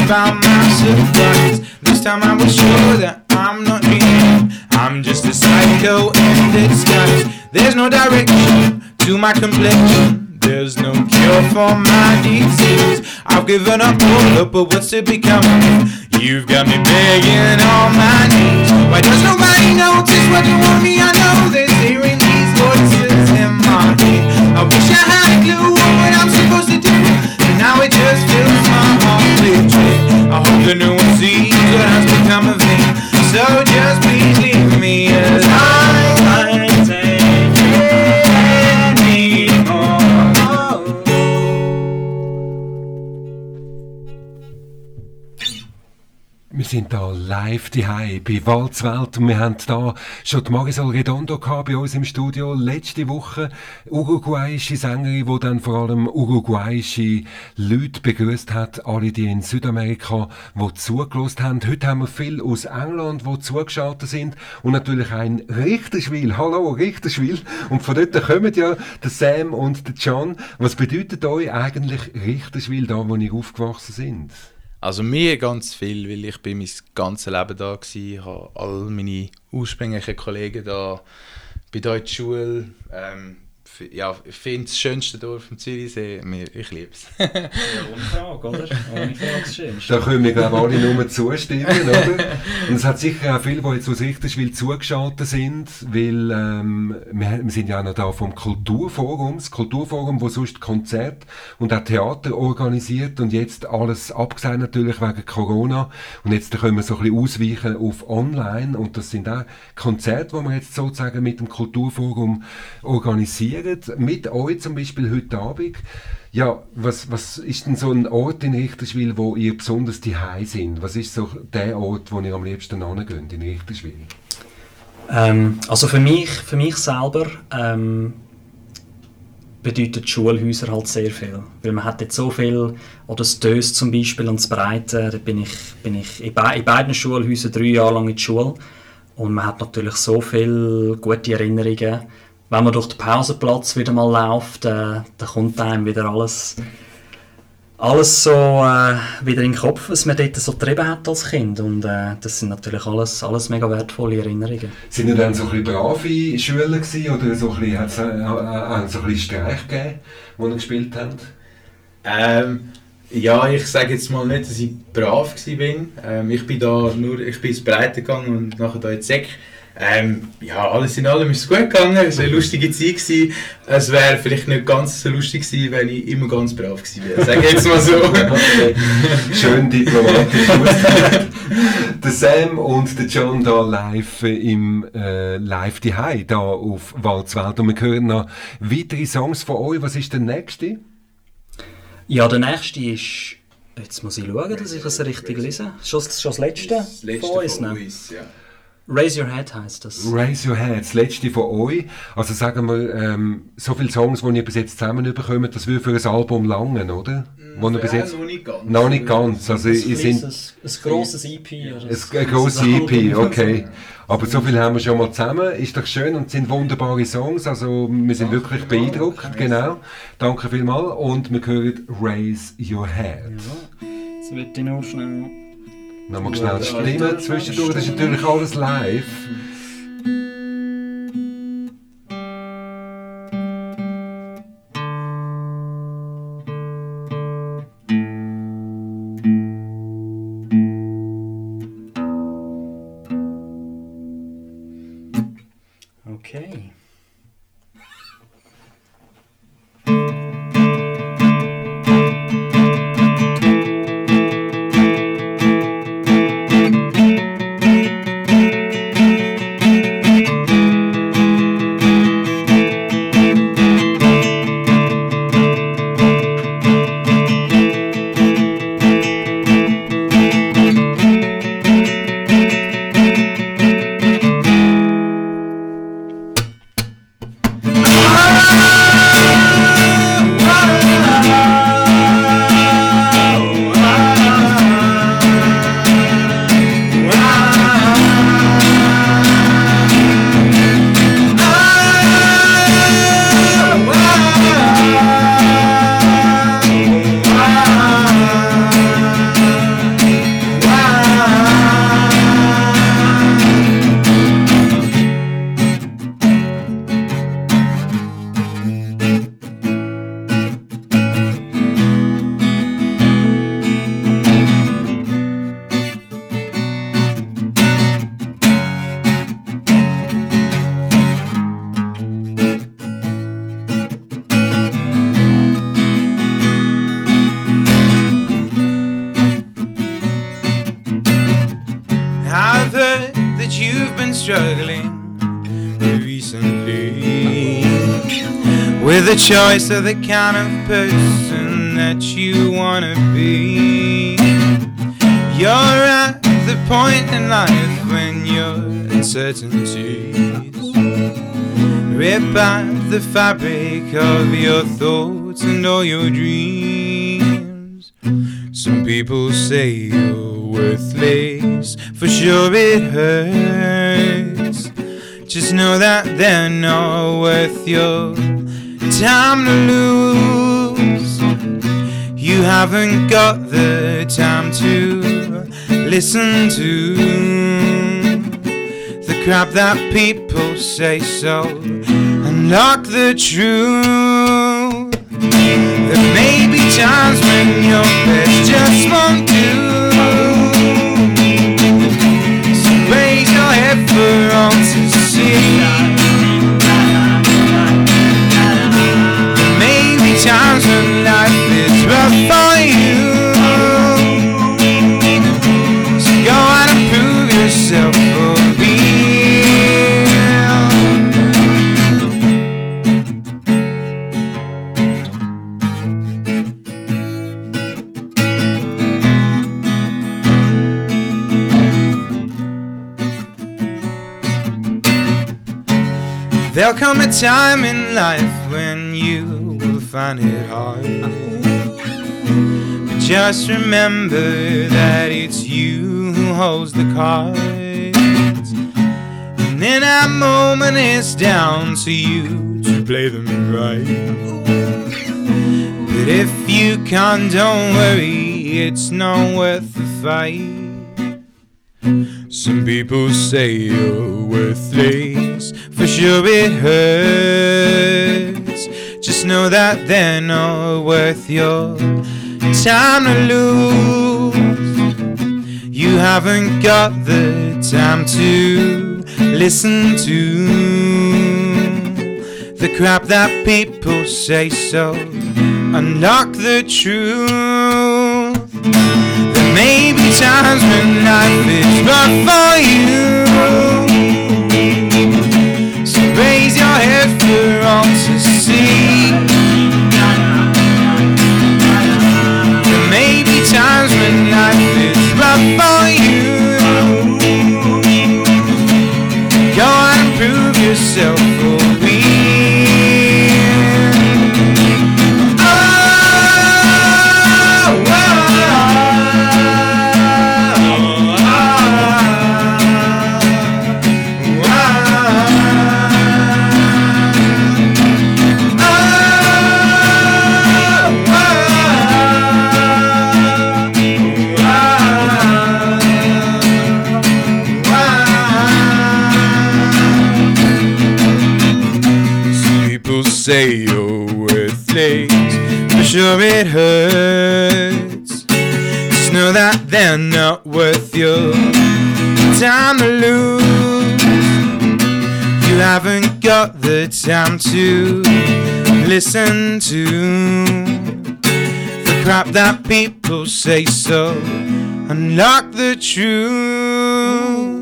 about my surprise This time I was sure that I'm not dreaming I'm just a psycho in disguise. There's no direction to my complexion. There's no cure for my disease. I've given up all up, but what's to become. Of me? You've got me begging on my knees. Why does nobody notice what you want me? I know they're hearing these voices in my head I wish I had a clue what I'm supposed to do now it just fills my heart with dread I hope that no one sees what has become of me So just please leave sind da live daheim bei Walzwelt und wir haben da schon die Marisol Redondo bei uns im Studio letzte Woche. Uruguayische Sängerin, die dann vor allem uruguayische Leute begrüßt hat, alle die in Südamerika, die zugelost haben. Heute haben wir viel aus England, die zugeschaltet sind und natürlich ein Richterschwil. Hallo Richterschwil. Und von dort kommen ja der Sam und der John. Was bedeutet euch eigentlich Richterschwil da, wo ihr aufgewachsen sind? Also mir ganz viel, weil ich bin mein ganzes Leben da war, habe all meine ursprünglichen Kollegen da bei der deutschen Schule. Ähm, ja, ich finde es das schönste Dorf im Zürichsee. Mir- Ich liebe es. Ja, ohne Frage, oder? *laughs* Ohne Frage das Schönste. Da können wir, glaube ich, alle nur zustimmen, oder? Und es hat sicher auch viele, die jetzt aus Richterswil zugeschaltet sind, weil ähm, wir, wir sind ja auch noch da vom Kulturforum, das Kulturforum, wo sonst Konzert und auch Theater organisiert und jetzt alles abgesagt natürlich wegen Corona und jetzt können wir so ein bisschen ausweichen auf online und das sind auch Konzerte, die wir jetzt sozusagen mit dem Kulturforum organisieren, mit euch zum Beispiel heute Abend. Ja, was, was ist denn so ein Ort in Richterswil, wo ihr besonders die sind? Was ist so der Ort, wo ihr am liebsten hingeht in Richterswil? Ähm, also für mich, für mich selber ähm, bedeutet Schulhäuser halt sehr viel. Weil man hat jetzt so viel, oder das Dös zum Beispiel und das Breite, da bin ich, bin ich in, be in beiden Schulhäusern drei Jahre lang in der Schule. Und man hat natürlich so viele gute Erinnerungen. Wenn man durch den Pausenplatz wieder mal läuft, äh, dann kommt einem wieder alles, alles so äh, wieder in den Kopf, was man dort so getrieben hat als Kind. Und äh, das sind natürlich alles, alles mega wertvolle Erinnerungen. Sind ihr dann so ein bisschen brave Schüler gewesen, oder so ein bisschen, hat's, äh, äh, so ein bisschen Streich gegeben, wo ihr gespielt habt? Ähm, ja, ich sage jetzt mal nicht, dass ich brav war. Ähm, ich bin da nur, ich bin ins Breite gegangen und nachher da in die Säck. Ähm, ja, alles in allem ist es gut gegangen. Es war eine lustige Zeit. Gewesen. Es wäre vielleicht nicht ganz so lustig gewesen, wenn ich immer ganz brav gewesen wäre. Ich jetzt mal so. Okay. *laughs* Schön diplomatisch ausgedrückt. *laughs* Der Sam und der John da live im äh, Live die da auf Walzwelt. Und wir hören noch weitere Songs von euch. Was ist der nächste? Ja, der nächste ist. Jetzt muss ich schauen, dass ich das richtig lese. Schon, schon das letzte, Das letzte von uns. von ne? uns, ja. Raise Your Head heisst das. Raise Your Head, das letzte von euch. Also sagen wir, ähm, so viele Songs, die ihr bis jetzt zusammen bekommt, das würde für ein Album langen, oder? Wo ihr bis Ja, jetzt... noch nicht ganz. Noch nicht ganz. Also, ein, sind... kleines- ein grosses EP. Oder Es eine grosse EP, *laughs* okay. Aber so viel haben wir schon mal zusammen. Ist doch schön und sind wunderbare Songs. Also wir sind wirklich beeindruckt. Genau. Danke vielmals. Und wir hören Raise Your Head. Jetzt wird ich nur schnell. Nochmal schnell Stimmen zwischendurch. Das ist natürlich alles live. Choice of the kind of person that you wanna be. You're at the point in life when your uncertainties rip at the fabric of your thoughts and all your dreams. Some people say listen to the crap that people say so. Unlock the truth. There may be times when your best just won't do. So raise your head for all Come a time in life when you will find it hard. But just remember that it's you who holds the cards. And in that moment, it's down to you to play them right. But if you can't, don't worry, it's not worth the fight. Some people say you're worthless, for sure it hurts. Just know that they're not worth your time to lose. You haven't got the time to listen to the crap that people say, so unlock the truth. There may be times when life is rough for you. Your head for all to see. There may be times when life is rough for you. Go and prove yourself sure it hurts. Just know that they're not worth your time to lose. You haven't got the time to listen to the crap that people say, so unlock the truth.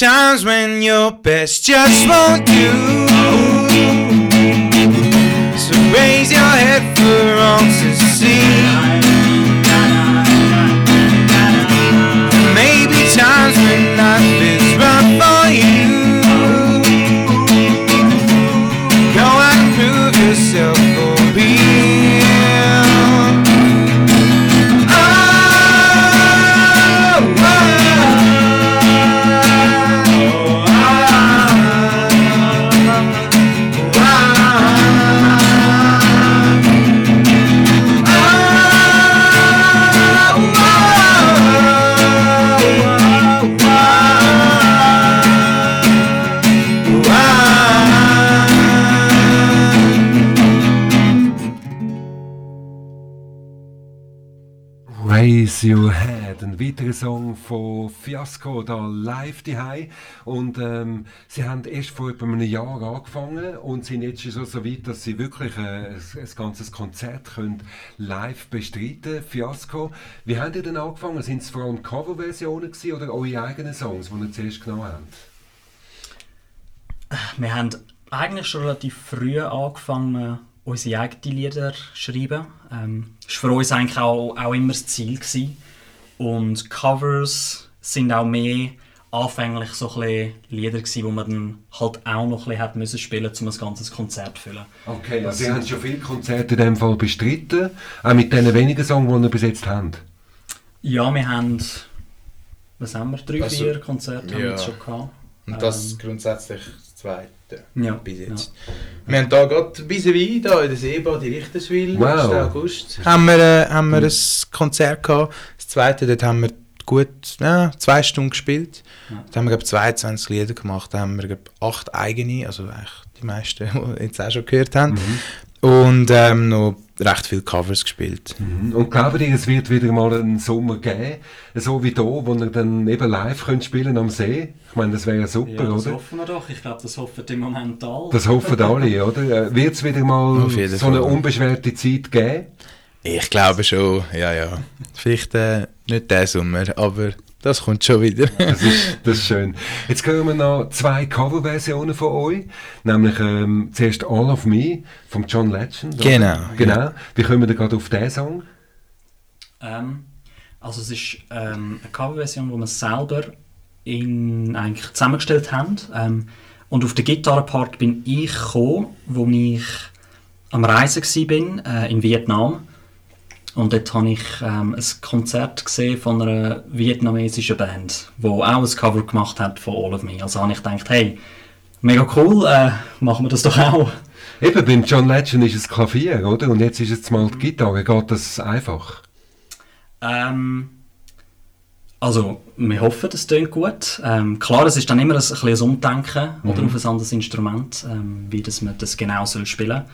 Times when your best just won't do. So raise your head for all to see. Ein weiterer Song von Fiasco, da live die Und ähm, sie haben erst vor etwa einem Jahr angefangen und sind jetzt schon so weit, dass sie wirklich äh, ein, ein ganzes Konzert können live bestreiten Fiasco. Wie haben ihr denn angefangen? Sind es vor allem Coverversionen oder eure eigenen Songs, die ihr zuerst genommen habt? Wir haben eigentlich schon relativ früh angefangen, unsere eigenen Lieder zu schreiben. Ähm, das war für uns eigentlich auch, auch immer das Ziel. Gewesen. Und Covers sind auch mehr anfänglich so ein bisschen Lieder gewesen, die man dann halt auch noch ein bisschen hat müssen spielen, um ein ganzes Konzert zu füllen. Okay, also Sie haben schon viele Konzerte in dem Fall bestritten, auch mit den wenigen Songs, die ihr bis jetzt habt. Ja, wir haben, was haben wir, drei, Also, vier Konzerte haben wir ja. jetzt schon gehabt. Und das Ähm, grundsätzlich zweite Ja, bis jetzt. Wir haben da gerade bis wie da in der Seebad in Richterswil, Wow. 1. August, haben wir, äh, haben wir ein Konzert gehabt. Das zweite, dort haben wir gut ja, zwei Stunden gespielt. Ja. Da haben wir glaub, 22 Lieder gemacht, da haben wir glaub, acht eigene, also eigentlich die meisten, *laughs* die wir jetzt auch schon gehört haben. Und ähm, noch recht viele Covers gespielt. Mhm. Und glaubt ihr, es wird wieder mal einen Sommer geben, so wie da, wo ihr dann eben live könnt spielen am See? Ich meine, das wäre ja super, ja, das oder? hoffen wir doch. Ich glaube, das hoffen im Moment alle. Das hoffen alle, *laughs* oder? Wird es wieder mal so eine unbeschwerte Zeit geben? Ich glaube schon, ja, ja. Vielleicht äh, nicht diesen Sommer, aber das kommt schon wieder. *laughs* Das ist, das ist schön. Jetzt hören wir noch zwei Coverversionen von euch. Nämlich ähm, zuerst All of Me von John Legend. oder? Genau, Genau. Wie kommen wir gerade auf diesen Song? Ähm, also es ist ähm, eine Coverversion, die wir selber in, eigentlich zusammengestellt haben. Ähm, und auf den Gitarrenpart bin ich gekommen, wo ich am Reisen war äh, in Vietnam. Und dort habe ich ähm, ein Konzert gesehen von einer vietnamesischen Band, die auch ein Cover gemacht hat von All of Me. Also habe ich gedacht, hey, mega cool, äh, machen wir das doch auch. Eben, beim John Legend ist es Klavier, oder? Und jetzt ist es mal die Gitarre. Geht das einfach? Ähm, also, wir hoffen, das klingt gut. Ähm, klar, es ist dann immer ein, ein bisschen ein Umdenken oder auf ein anderes Instrument, ähm, wie das man das genau soll spielen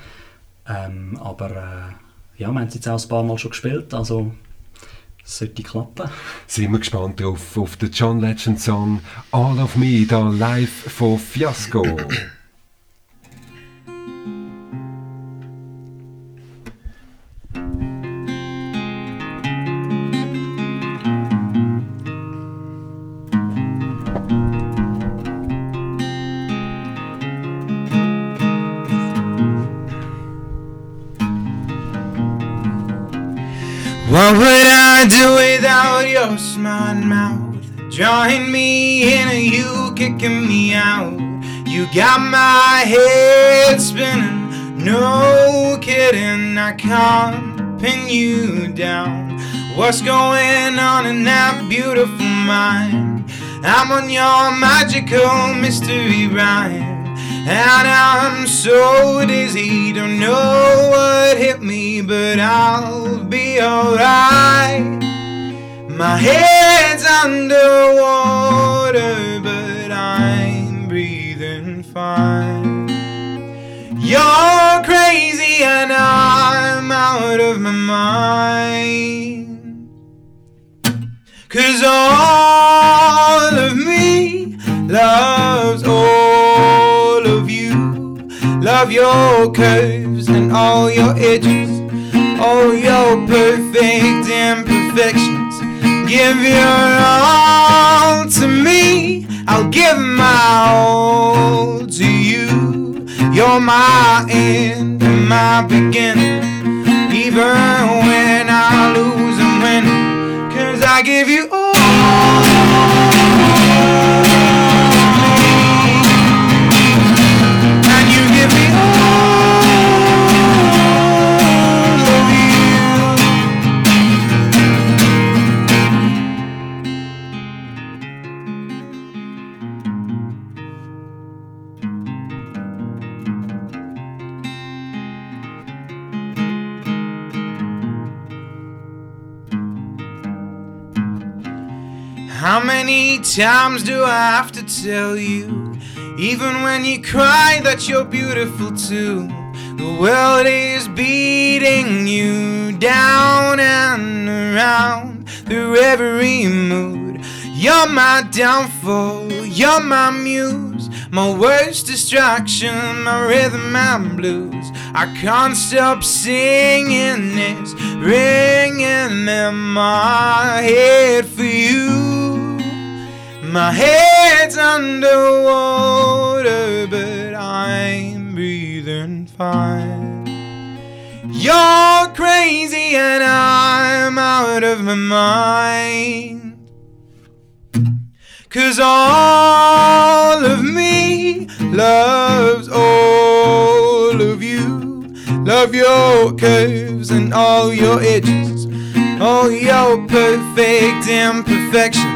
ähm, Aber äh, ja, wir haben es jetzt auch ein paar Mal schon gespielt, also sollte klappen. Sind wir gespannt drauf, auf den John Legend Song All of Me, da live von Fiasco. What would I do without your smart mouth? Drawing me in and you kicking me out. You got my head spinning, no kidding. I can't pin you down. What's going on in that beautiful mind? I'm on your magical mystery rhyme. And I'm so dizzy, don't know what hit me, but I'll be alright. My head's underwater, but I'm breathing fine. You're crazy, and I'm out of my mind. Cause all of me loves all. Your curves and all your edges, all your perfect imperfections. Give your all to me, I'll give my all to you. You're my end and my beginning. Even when I lose and win, cause I give you all. How many times do I have to tell you? Even when you cry, that you're beautiful too. The world is beating you down and around. through every mood. You're my downfall, you're my muse, my worst distraction, my rhythm and blues. I can't stop singing this, ringing in my head for you. My head's underwater, but I'm breathing fine. You're crazy and I'm out of my mind. Cause all of me loves all of you. Love your curves and all your edges, all your perfect imperfections.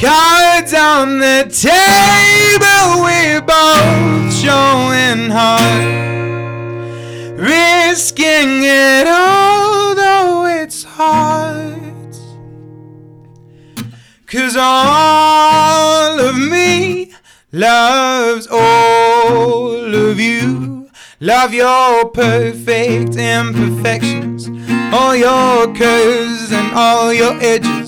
Cards on the table, we're both showing heart. Risking it all, though it's hard. Cause all of me loves all of you. Love your perfect imperfections, all your curves and all your edges.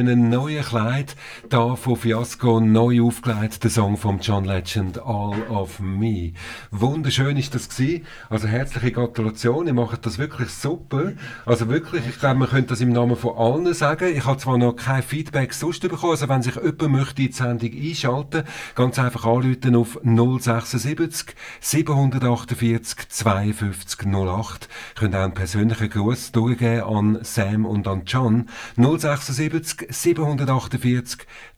schöner Kleid. Da von Fiasco neu aufgelegt, der Song von John Legend, All of Me. Wunderschön ist das gewesen. Also herzliche Gratulation. Ihr macht das wirklich super. Also wirklich, ich glaube, man könnte das im Namen von allen sagen. Ich habe zwar noch kein Feedback sonst bekommen. Also wenn sich jemand möchte in die Sendung einschalten, ganz einfach anrufen auf 076 748 52 08. Könnt auch einen persönlichen Gruß durchgeben an Sam und an John. 076 748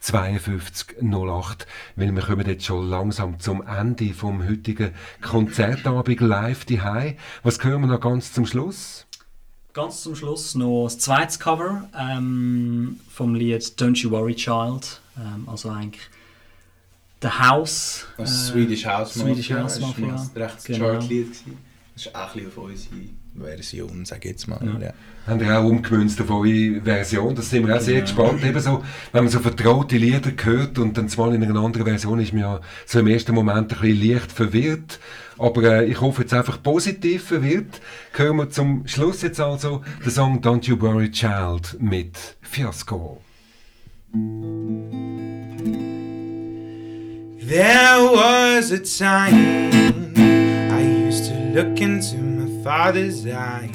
52 08. Weil wir kommen jetzt schon langsam zum Ende vom heutigen Konzertabend live daheim. Was hören wir noch ganz zum Schluss? Ganz zum Schluss noch das zweite Cover ähm, vom Lied Don't You Worry Child. Ähm, also eigentlich The House. Das äh, Swedish House Mafia. Swedish House das war Mafia. ein rechtes Genau. Chartlied. gewesen. Das ist auch ein bisschen auf unsere Version, sag ich jetzt mal. Ja. Ja. Haben wir auch umgemünzt auf eure Version. Da sind wir auch sehr gespannt. Ebenso, wenn man so vertraute Lieder hört und dann mal in einer anderen Version ist man ja so im ersten Moment ein bisschen leicht verwirrt. Aber äh, ich hoffe jetzt einfach positiv verwirrt. Hören wir zum Schluss jetzt also den Song Don't You Worry Child mit Fiasco. There was a time I used to look into my father's eyes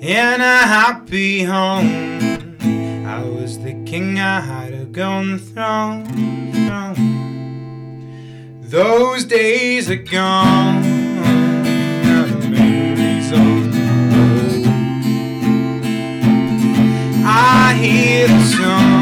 in a happy home. I was the king, I had a golden throne. Those days are gone. I hear the songs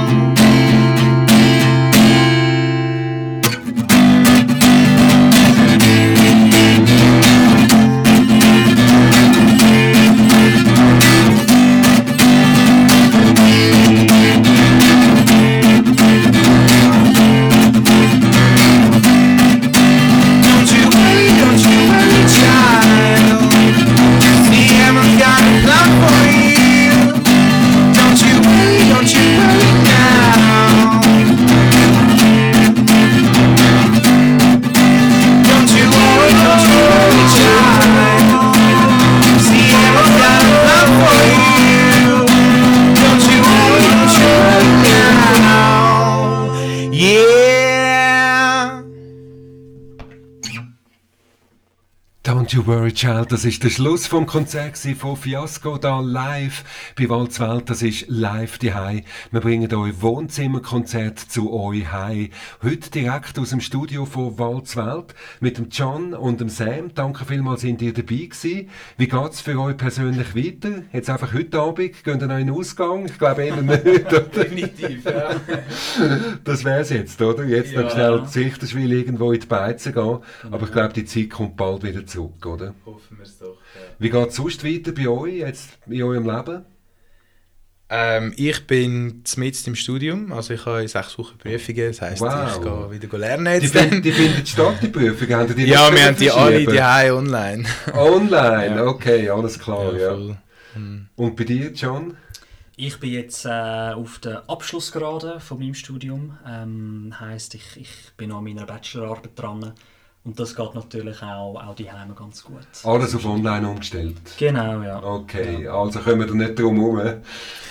Worry, child, das ist der Schluss vom Konzert von Fiasco da live bei Walzwelt. Das ist live die Wir bringen euch Wohnzimmerkonzert zu euch heim. Heute direkt aus dem Studio von Walzwelt mit dem John und dem Sam. Danke vielmals, sind ihr dabei gewesen. Wie geht's für euch persönlich weiter? Jetzt einfach heute Abend, gehen ihr noch in den Ausgang? Ich glaube eben nicht? *laughs* Definitiv, ja. Das wär's jetzt, oder? Jetzt Ja. noch schnell Sichterschwil irgendwo in die Beizen gehen. Aber ich glaube, die Zeit kommt bald wieder zurück, oder? Hoffen wir es doch. Ja. Wie geht's sonst weiter bei euch, jetzt in eurem Leben? Ähm, ich bin mitten im Studium, also ich habe in sechs Wochen Prüfungen, das heisst, Wow. ich gehe wieder lernen Die, jetzt. fin dann. die finden statt, die Prüfungen? Haben die ja, wir haben die alle die online. Online, Ja. okay, alles klar, ja. voll. Und bei dir, John? Ich bin jetzt äh, auf der Abschlussgerade von meinem Studium. Ähm, heisst, ich, ich bin noch an meiner Bachelorarbeit dran. Und das geht natürlich auch, auch die Heime ganz gut. Alles auf online umgestellt. Genau, ja. Okay, also können wir da nicht drum herum.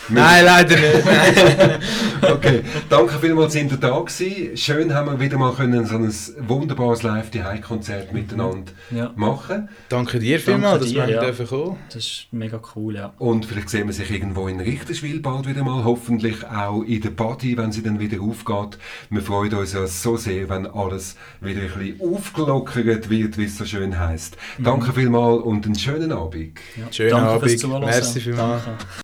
Nein, leider nicht. *laughs* Okay, danke vielmals, sind ihr da gewesen. Schön haben wir wieder mal können so ein wunderbares live die konzert miteinander Ja. machen. Danke dir vielmals, dass wir ja. dürfen kommen. Das ist mega cool, ja. Und vielleicht sehen wir sich irgendwo in Richterswil bald wieder mal. Hoffentlich auch in der Party, wenn sie dann wieder aufgeht. Wir freuen uns ja so sehr, wenn alles wieder ein bisschen aufgelockert wird, wie es so schön heisst. Danke vielmals und einen schönen Abend. ja. Schönen Danke fürs Abend. Zuhören. Merci vielmals. Danke.